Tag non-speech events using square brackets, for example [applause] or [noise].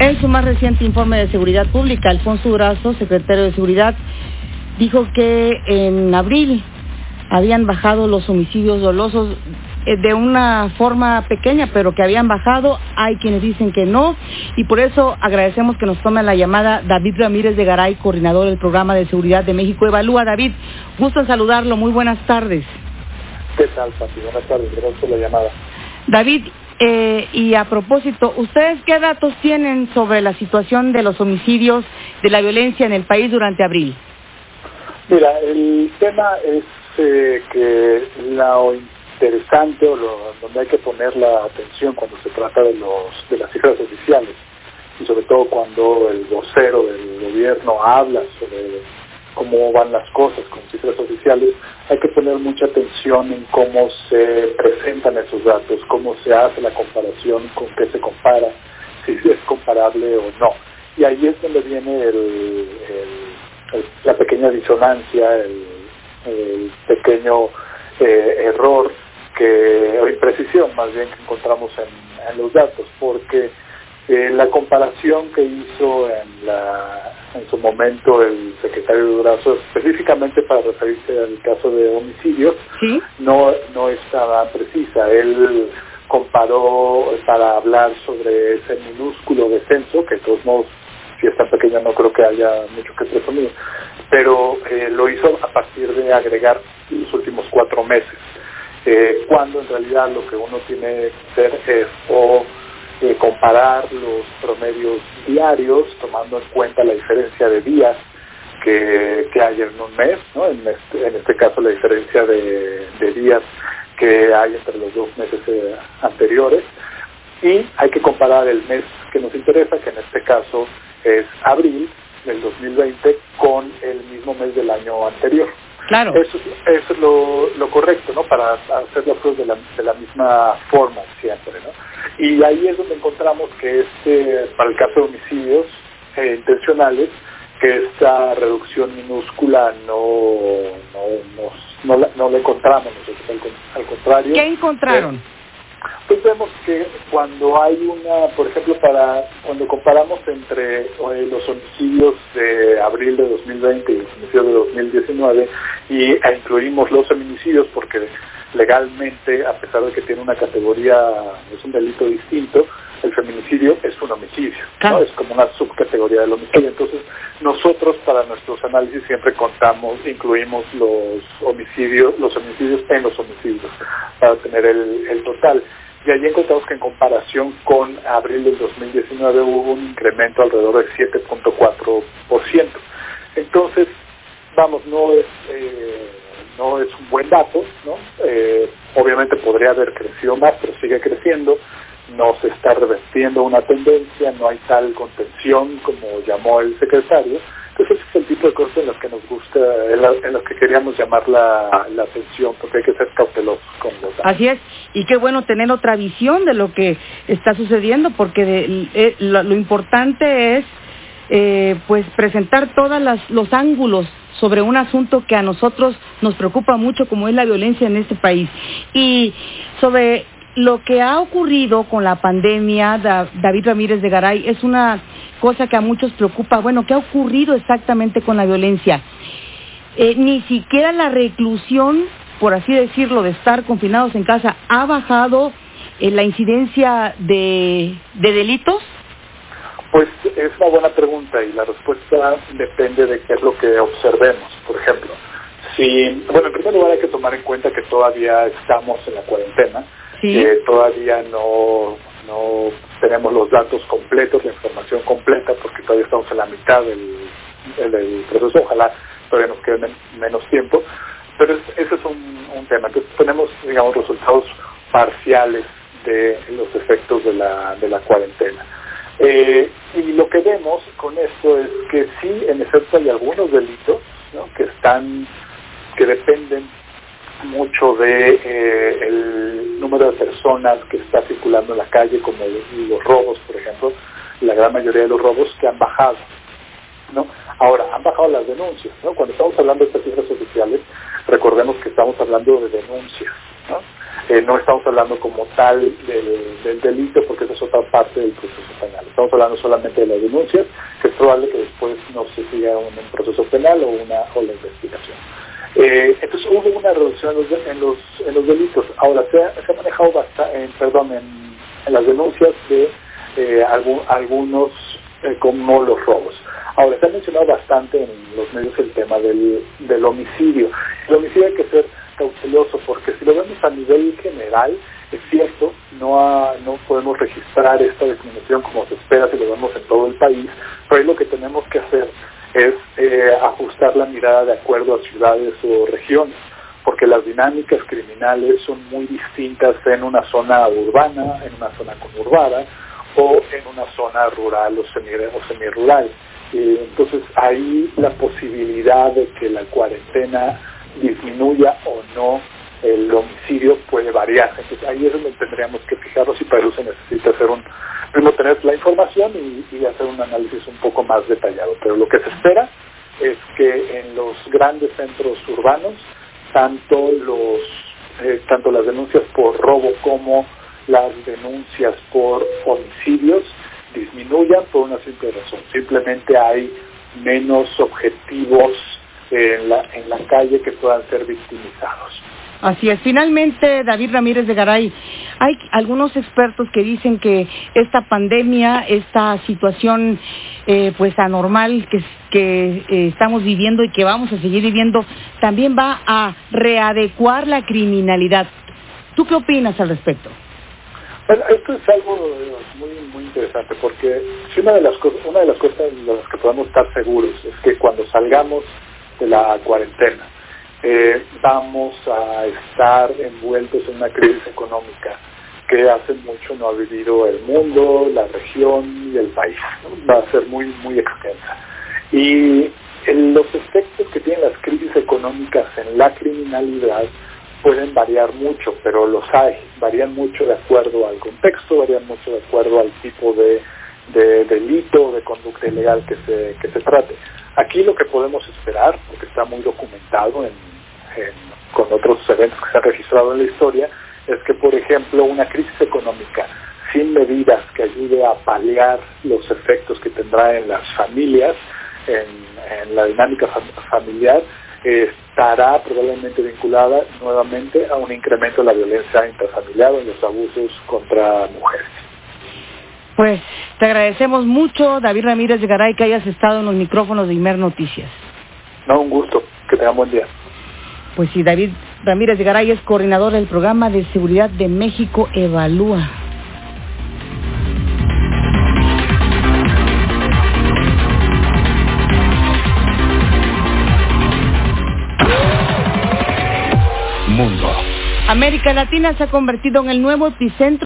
En su más reciente informe de seguridad pública, Alfonso Durazo, secretario de Seguridad, dijo que en abril habían bajado los homicidios dolosos eh, de una forma pequeña, pero que habían bajado. Hay quienes dicen que no. Y por eso agradecemos que nos tome la llamada David Ramírez de Garay, coordinador del programa de seguridad de México Evalúa. David, gusto en saludarlo. Muy buenas tardes. ¿Qué tal, Pati? Buenas tardes. Gracias por la llamada. David, eh, y a propósito, ¿ustedes qué datos tienen sobre la situación de los homicidios, de la violencia en el país durante abril? Mira, el tema es eh, que lo interesante o lo, donde hay que poner la atención cuando se trata de, los, de las cifras oficiales y sobre todo cuando el vocero del gobierno habla sobre cómo van las cosas con cifras oficiales, hay que poner mucha atención en cómo se presentan esos datos, cómo se hace la comparación, con qué se compara, si [laughs] es comparable o no. Y ahí es donde viene la pequeña disonancia, el, pequeño eh, error que, o imprecisión más bien que encontramos en los datos, porque eh, la comparación que hizo en, la, en su momento el secretario Durazo, específicamente para referirse al caso de homicidios, no, no estaba precisa. Él comparó para hablar sobre ese minúsculo descenso, que de todos modos, si es tan pequeño no creo que haya mucho que presumir, pero eh, lo hizo a partir de agregar los últimos cuatro meses, eh, cuando en realidad lo que uno tiene que hacer es o eh, comparar los promedios diarios, tomando en cuenta la diferencia de días que, hay en un mes, ¿no? en, este, en este caso la diferencia de, días que hay entre los dos meses eh, anteriores, y hay que comparar el mes que nos interesa, que en este caso es abril del 2020, con el mismo mes del año anterior. Claro. Eso, es lo, correcto, ¿no? Para hacer las cosas de la, de la misma forma siempre, ¿no? Y ahí es donde encontramos que este, para el caso de homicidios eh, intencionales, que esta reducción minúscula no, no, no, la, no la encontramos nosotros, al, contrario. ¿Qué encontraron? Eh, pues vemos que cuando hay una, por ejemplo, para cuando comparamos entre eh, los homicidios de abril de 2020 y los homicidios de 2019 y incluimos los feminicidios porque legalmente, a pesar de que tiene una categoría, es un delito distinto, el feminicidio es un homicidio, es como una subcategoría del homicidio. Entonces, nosotros para nuestros análisis siempre contamos, incluimos los homicidios, los homicidios en los homicidios, para tener el, el total. Y allí encontramos que en comparación con abril del 2019 hubo un incremento alrededor del 7.4%. Entonces, vamos, no es... Eh, no es un buen dato, ¿no? Eh, obviamente podría haber crecido más, pero sigue creciendo, no se está revertiendo una tendencia, no hay tal contención como llamó el secretario. Entonces ese es el tipo de cosas en las que nos gusta, en, las que queríamos llamar la, atención, porque hay que ser cautelosos con los datos. Así es, y qué bueno tener otra visión de lo que está sucediendo, porque eh, lo, importante es eh, pues presentar todos los ángulos sobre un asunto que a nosotros nos preocupa mucho como es la violencia en este país. Y sobre lo que ha ocurrido con la pandemia, David Ramírez de Garay, es una cosa que a muchos preocupa. Bueno, ¿qué ha ocurrido exactamente con la violencia? Eh, ni siquiera la reclusión, por así decirlo, de estar confinados en casa, ha bajado eh, la incidencia de delitos. Pues es una buena pregunta y la respuesta depende de qué es lo que observemos. Por ejemplo, si, bueno, en primer lugar hay que tomar en cuenta que todavía estamos en la cuarentena, que todavía no, no tenemos los datos completos, la información completa, porque todavía estamos en la mitad del, proceso, ojalá todavía nos quede menos tiempo, pero ese es un, un tema. Entonces tenemos, digamos, resultados parciales de los efectos de la, de la cuarentena. Eh, y lo que vemos con esto es que sí, en efecto, hay algunos delitos que están, que dependen mucho de eh, el número de personas que está circulando en la calle, como los robos, por ejemplo, la gran mayoría de los robos que han bajado. ¿no? Ahora, han bajado las denuncias. ¿no? Cuando estamos hablando de estas cifras oficiales, recordemos que estamos hablando de denuncias. ¿no? Eh, no estamos hablando como tal del, delito porque eso es otra parte del proceso penal. estamos hablando solamente de las denuncias, que es probable que después no se siga un, proceso penal o una o la investigación. Eh, entonces hubo una reducción en los, en los, delitos. Ahora, se ha, manejado bastante, perdón, en, las denuncias de eh, algunos eh, como los robos. Ahora, se ha mencionado bastante en los medios el tema del, del homicidio. El homicidio hay que ser cauteloso porque si lo vemos a nivel general, es cierto, no, no podemos registrar esta disminución como se espera si lo vemos en todo el país, pero ahí lo que tenemos que hacer es eh, ajustar la mirada de acuerdo a ciudades o regiones, porque las dinámicas criminales son muy distintas en una zona urbana, en una zona conurbada o en una zona rural o, semi, o semirural. Eh, entonces ahí la posibilidad de que la cuarentena disminuya o no el homicidio puede variar. Entonces ahí es donde tendríamos que fijarnos y para eso se necesita hacer un, primero tener la información y, hacer un análisis un poco más detallado. Pero lo que se espera es que en los grandes centros urbanos, tanto los eh, tanto las denuncias por robo como las denuncias por homicidios disminuyan por una simple razón. Simplemente hay menos objetivos en la, en la calle que puedan ser victimizados. Así es. Finalmente, David Ramírez de Garay, hay algunos expertos que dicen que esta pandemia, esta situación eh, pues anormal que, que eh, estamos viviendo y que vamos a seguir viviendo, también va a readecuar la criminalidad. ¿Tú qué opinas al respecto? Bueno, esto es algo eh, muy muy interesante porque si una de las cosas, una de las cosas de las que podemos estar seguros es que cuando salgamos de la cuarentena eh, vamos a estar envueltos en una crisis económica que hace mucho no ha vivido el mundo, la región y el país. Va a ser muy, muy extensa. Y los efectos que tienen las crisis económicas en la criminalidad pueden variar mucho, pero los hay. Varían mucho de acuerdo al contexto, varían mucho de acuerdo al tipo de, de delito, de conducta ilegal que se, que se trate. Aquí lo que podemos esperar, porque está muy documentado en con otros eventos que se han registrado en la historia, es que, por ejemplo, una crisis económica sin medidas que ayude a paliar los efectos que tendrá en las familias, en, la dinámica familiar, estará probablemente vinculada nuevamente a un incremento de la violencia intrafamiliar y los abusos contra mujeres. Pues te agradecemos mucho, David Ramírez de Garay, que hayas estado en los micrófonos de Imer Noticias. No, un gusto. Que tengan buen día. Pues sí, David Ramírez de Garay es coordinador del programa de seguridad de México Evalúa. América Latina se ha convertido en el nuevo epicentro